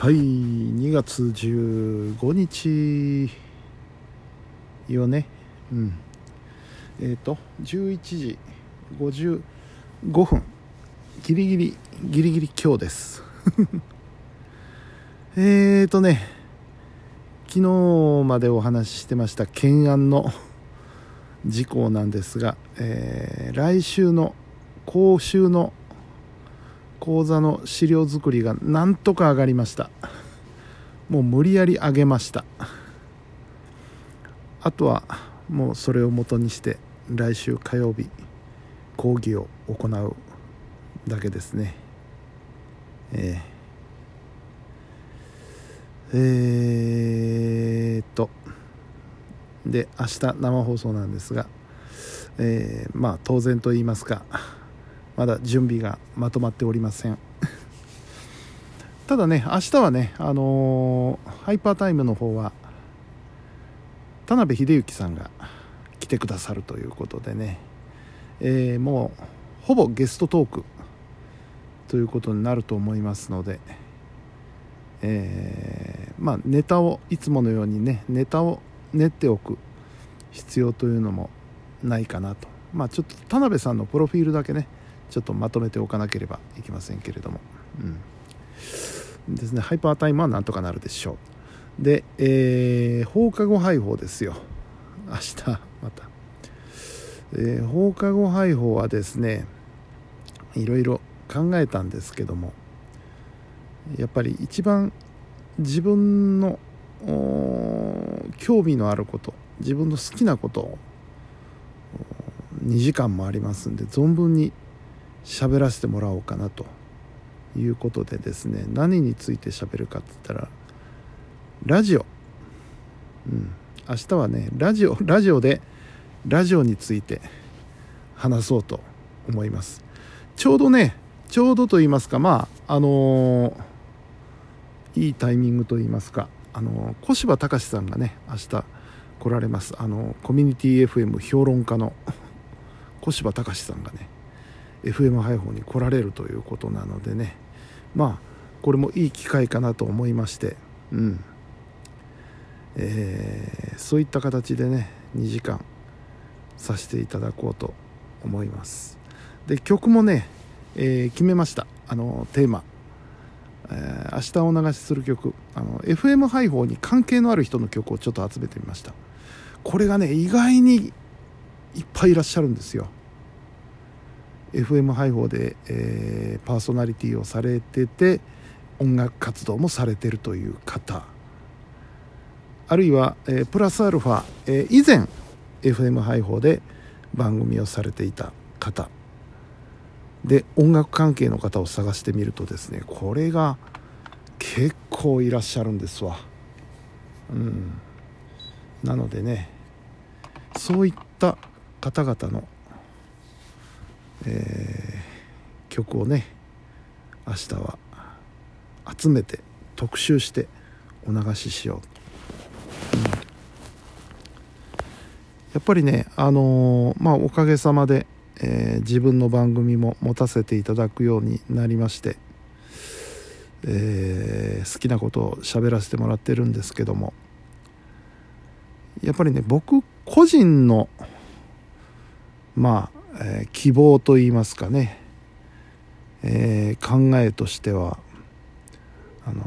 はい2月15日よね。うん。えっ、ー、と11時55分。ギリギリギリギリ今日です。えーとね昨日までお話ししてました懸案の事項なんですが、えー、来週の講習の講座の資料作りがなんとか上がりました。もう無理やり上げました。あとはもうそれをもとにして来週火曜日講義を行うだけですね。えー、えー、っと。で明日生放送なんですが、えー、まあ当然と言いますかまだ準備がまとまっておりません。ただね明日はねあのー、ハイパータイムの方は田辺秀幸さんが来てくださるということでね、えー、もうほぼゲストトークということになると思いますので、えー、まあネタをいつものようにねネタを練っておく必要というのもないかなと。まあちょっと田辺さんのプロフィールだけねちょっとまとめておかなければいけませんけれども、うん、ですね。ハイパータイムはなんとかなるでしょう。で、えー、放課後配報ですよ。明日また、えー、放課後配報はですねいろいろ考えたんですけどもやっぱり一番自分の興味のあること自分の好きなことを2時間もありますんで存分に喋らせてもらおうかなということでですね何について喋るかって言ったらラジオ。うん。明日はねラジオラジオでラジオについて話そうと思います。ちょうどねちょうどと言いますかまああのー、いいタイミングと言いますかあのー、小柴隆さんがね明日来られます。あのコミュニティ FM 評論家の小柴隆さんがね FM 配報に来られるということなのでね。まあこれもいい機会かなと思いまして。うん。えー、そういった形でね2時間させていただこうと思います。で曲もね、えー、決めました。あのテーマ、えー、明日お流しする曲。あの FM 配報に関係のある人の曲をちょっと集めてみました。これがね意外にいっぱいいらっしゃるんですよ。FM 配報で、えー、パーソナリティをされてて音楽活動もされてるという方。あるいは、えー、プラスアルファ、えー、以前 FM 配報で番組をされていた方。で音楽関係の方を探してみるとですねこれが結構いらっしゃるんですわ。うん。なのでねそういった方々のえー、曲をね明日は集めて特集してお流ししよう、うん、やっぱりねあのー、まあおかげさまで、えー、自分の番組も持たせていただくようになりまして、えー、好きなことを喋らせてもらってるんですけどもやっぱりね僕個人のまあえー、希望といいますかね、えー、考えとしてはあの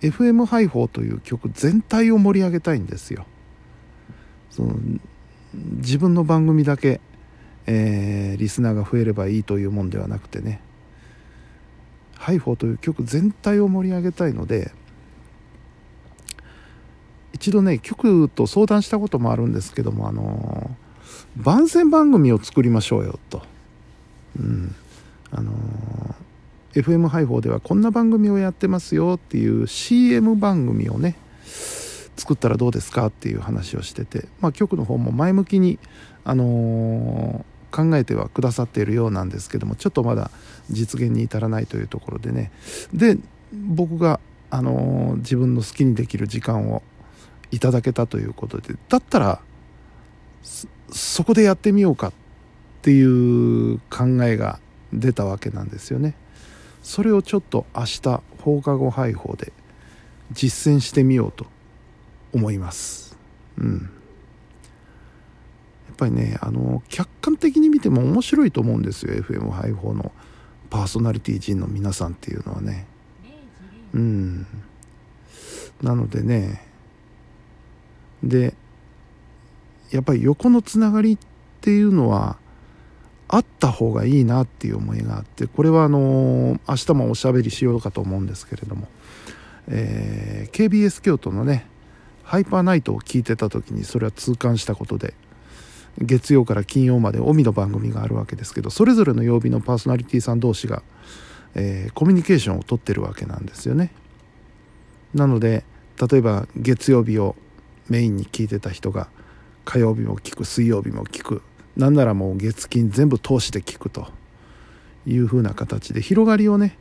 ー、FM ハイホーという局全体を盛り上げたいんですよ。その自分の番組だけ、えー、リスナーが増えればいいというもんではなくてねハイホーという局全体を盛り上げたいので一度ね局と相談したこともあるんですけどもあのー番宣番組を作りましょうよと。うん。あのー、FM 配報ではこんな番組をやってますよっていう CM 番組をね、作ったらどうですかっていう話をしてて、まあ局の方も前向きに、あのー、考えてはくださっているようなんですけども、ちょっとまだ実現に至らないというところでね。で、僕が、あのー、自分の好きにできる時間をいただけたということで、だったら、そこでやってみようかっていう考えが出たわけなんですよね。それをちょっと明日放課後配報で実践してみようと思います。うん。やっぱりねあの客観的に見ても面白いと思うんですよ FM 配報のパーソナリティ陣の皆さんっていうのはね。うん。なのでねでやっぱり横のつながりっていうのはあった方がいいなっていう思いがあってこれはあの明日もおしゃべりしようかと思うんですけれども、えー、KBS 京都のねハイパーナイトを聞いてた時にそれは痛感したことで月曜から金曜まで帯の番組があるわけですけどそれぞれの曜日のパーソナリティさん同士が、えー、コミュニケーションをとってるわけなんですよね。なので例えば月曜日をメインに聞いてた人が火曜日も聞く水曜日も聞く。なんならもう月金全部通して聞くと。いうふうな形で広がりをね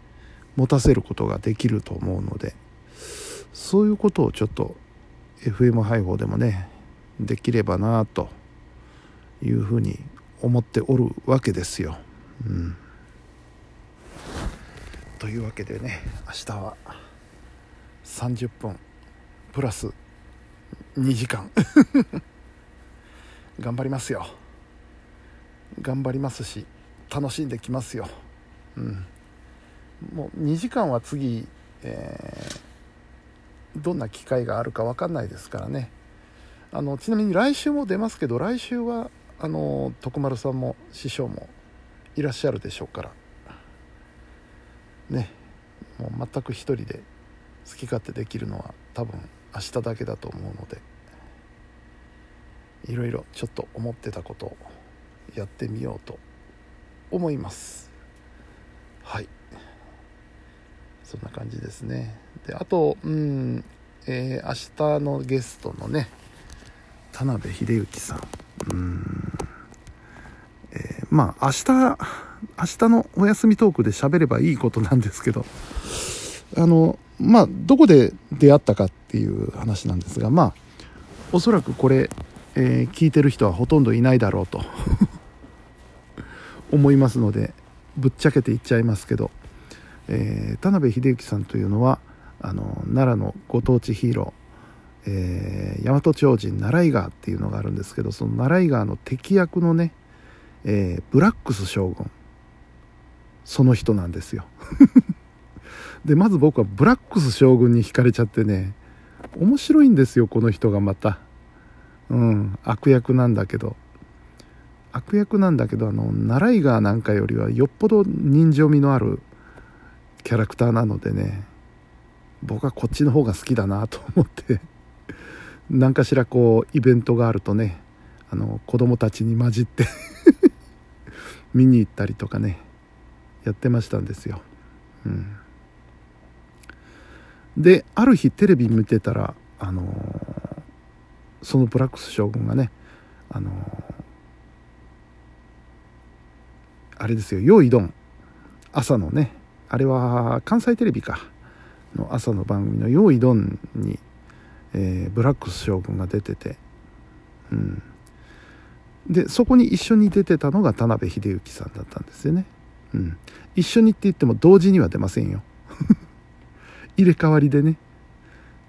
持たせることができると思うので。そういうことをちょっと FM 配報でもねできればなと。いうふうに思っておるわけですよ。うん、というわけでね明日は30分プラス2時間。頑張りますよ。頑張りますし楽しんできますよ、うん、もう2時間は次、えー、どんな機会があるか分かんないですからね。あのちなみに来週も出ますけど来週はあの徳丸さんも師匠もいらっしゃるでしょうから。ね。もう全く一人で好き勝手できるのは多分明日だけだと思うので。いろいろちょっと思ってたことをやってみようと思います。はい。そんな感じですね。であとうんえー、明日のゲストのね田辺秀幸さん。うん。えー、まあ明日明日のお休みトークで喋ればいいことなんですけど。あのまあどこで出会ったかっていう話なんですがまあおそらくこれ、えー、聞いてる人はほとんどいないだろうと。思いますのでぶっちゃけて言っちゃいますけど、えー、田辺秀幸さんというのはあの奈良のご当地ヒーロー、えー、大和超人奈良井川っていうのがあるんですけどその奈良井川の敵役のね、えー、ブラックス将軍その人なんですよ。でまず僕はブラックス将軍に惹かれちゃってね面白いんですよこの人がまた。うん。悪役なんだけど。悪役なんだけどあのナイガーなんかよりはよっぽど人情味のあるキャラクターなのでね。僕はこっちの方が好きだなと思って。何かしらこうイベントがあるとねあの子供たちに混じって。見に行ったりとかね。やってましたんですよ。うん、である日テレビ見てたらあの、そのブラックス将軍がねあのーあれですよ「用意ドン」朝のねあれは関西テレビかの朝の番組の「用意ドンに」えー、ブラックス将軍が出てて、うん、でそこに一緒に出てたのが田辺秀幸さんだったんですよね、うん、一緒にって言っても同時には出ませんよ。入れ替わりでね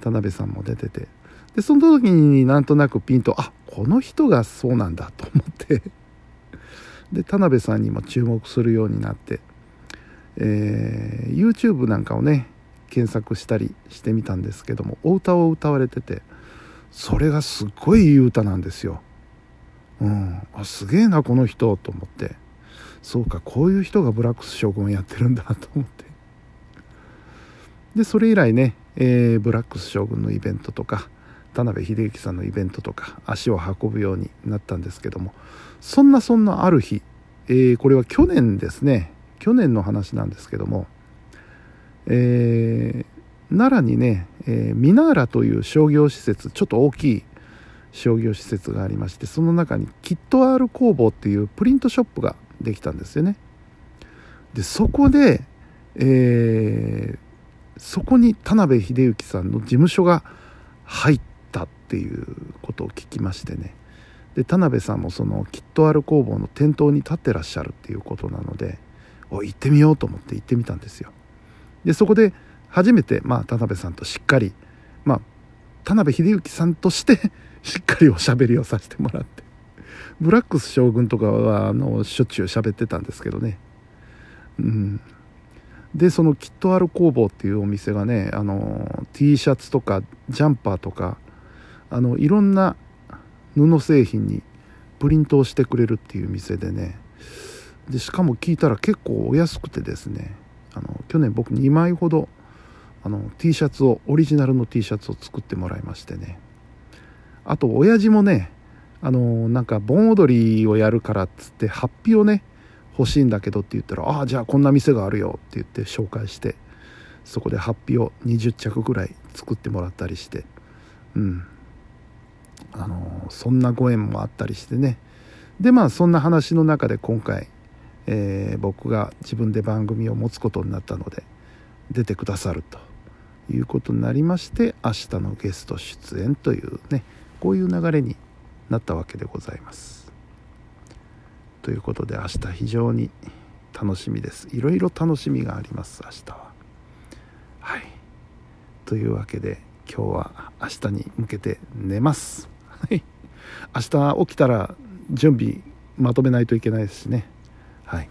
田辺さんも出てて。でその時になんとなくピンとあこの人がそうなんだと思って。で田辺さんにも注目するようになって、えー、YouTube なんかをね検索したりしてみたんですけどもお歌を歌われててそれがすっごいいい歌なんですよ。うん、あすげえなこの人と思って。そうかこういう人がブラックス将軍やってるんだと思って。でそれ以来ね、えー、ブラックス将軍のイベントとか田辺秀幸さんのイベントとか足を運ぶようになったんですけどもそんなそんなある日、えー、これは去年ですね。去年の話なんですけども、えー、奈良にね、えー、ミナーラという商業施設ちょっと大きい商業施設がありましてその中にキット R 工房っていうプリントショップができたんですよね。でそこで、えー、そこに田辺秀幸さんの事務所が入ったっていうことを聞きましてね。で田辺さんもそのキットある工房の店頭に立ってらっしゃるっていうことなのでお行ってみようと思って行ってみたんですよ。でそこで初めて、まあ、田辺さんとしっかり、まあ、田辺秀幸さんとして しっかりおしゃべりをさせてもらってブラックス将軍とかはあのしょっちゅう喋ってたんですけどね。うん。でそのキットアル工房っていうお店がねあの T シャツとかジャンパーとかあのいろんな布製品にプリントをしてくれるっていう店でね。でしかも聞いたら結構お安くてですね。あの去年僕2枚ほどあの T シャツをオリジナルの T シャツを作ってもらいましてね。あと親父もねあのなんか盆踊りをやるからっつってハッピーをね欲しいんだけどって言ったら「ああじゃあこんな店があるよ」って言って紹介してそこでハッピーを20着ぐらい作ってもらったりして。うん。あのそんなご縁もあったりしてねでまあそんな話の中で今回、えー、僕が自分で番組を持つことになったので出てくださるということになりまして明日のゲスト出演というねこういう流れになったわけでございます。ということで明日非常に楽しみです。いろいろ楽しみがあります明日は。はい。というわけで今日は明日に向けて寝ます。はい。明日起きたら準備まとめないといけないですしね。はい。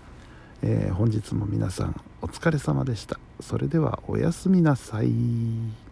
えー、本日も皆さんお疲れ様でした。それではおやすみなさい。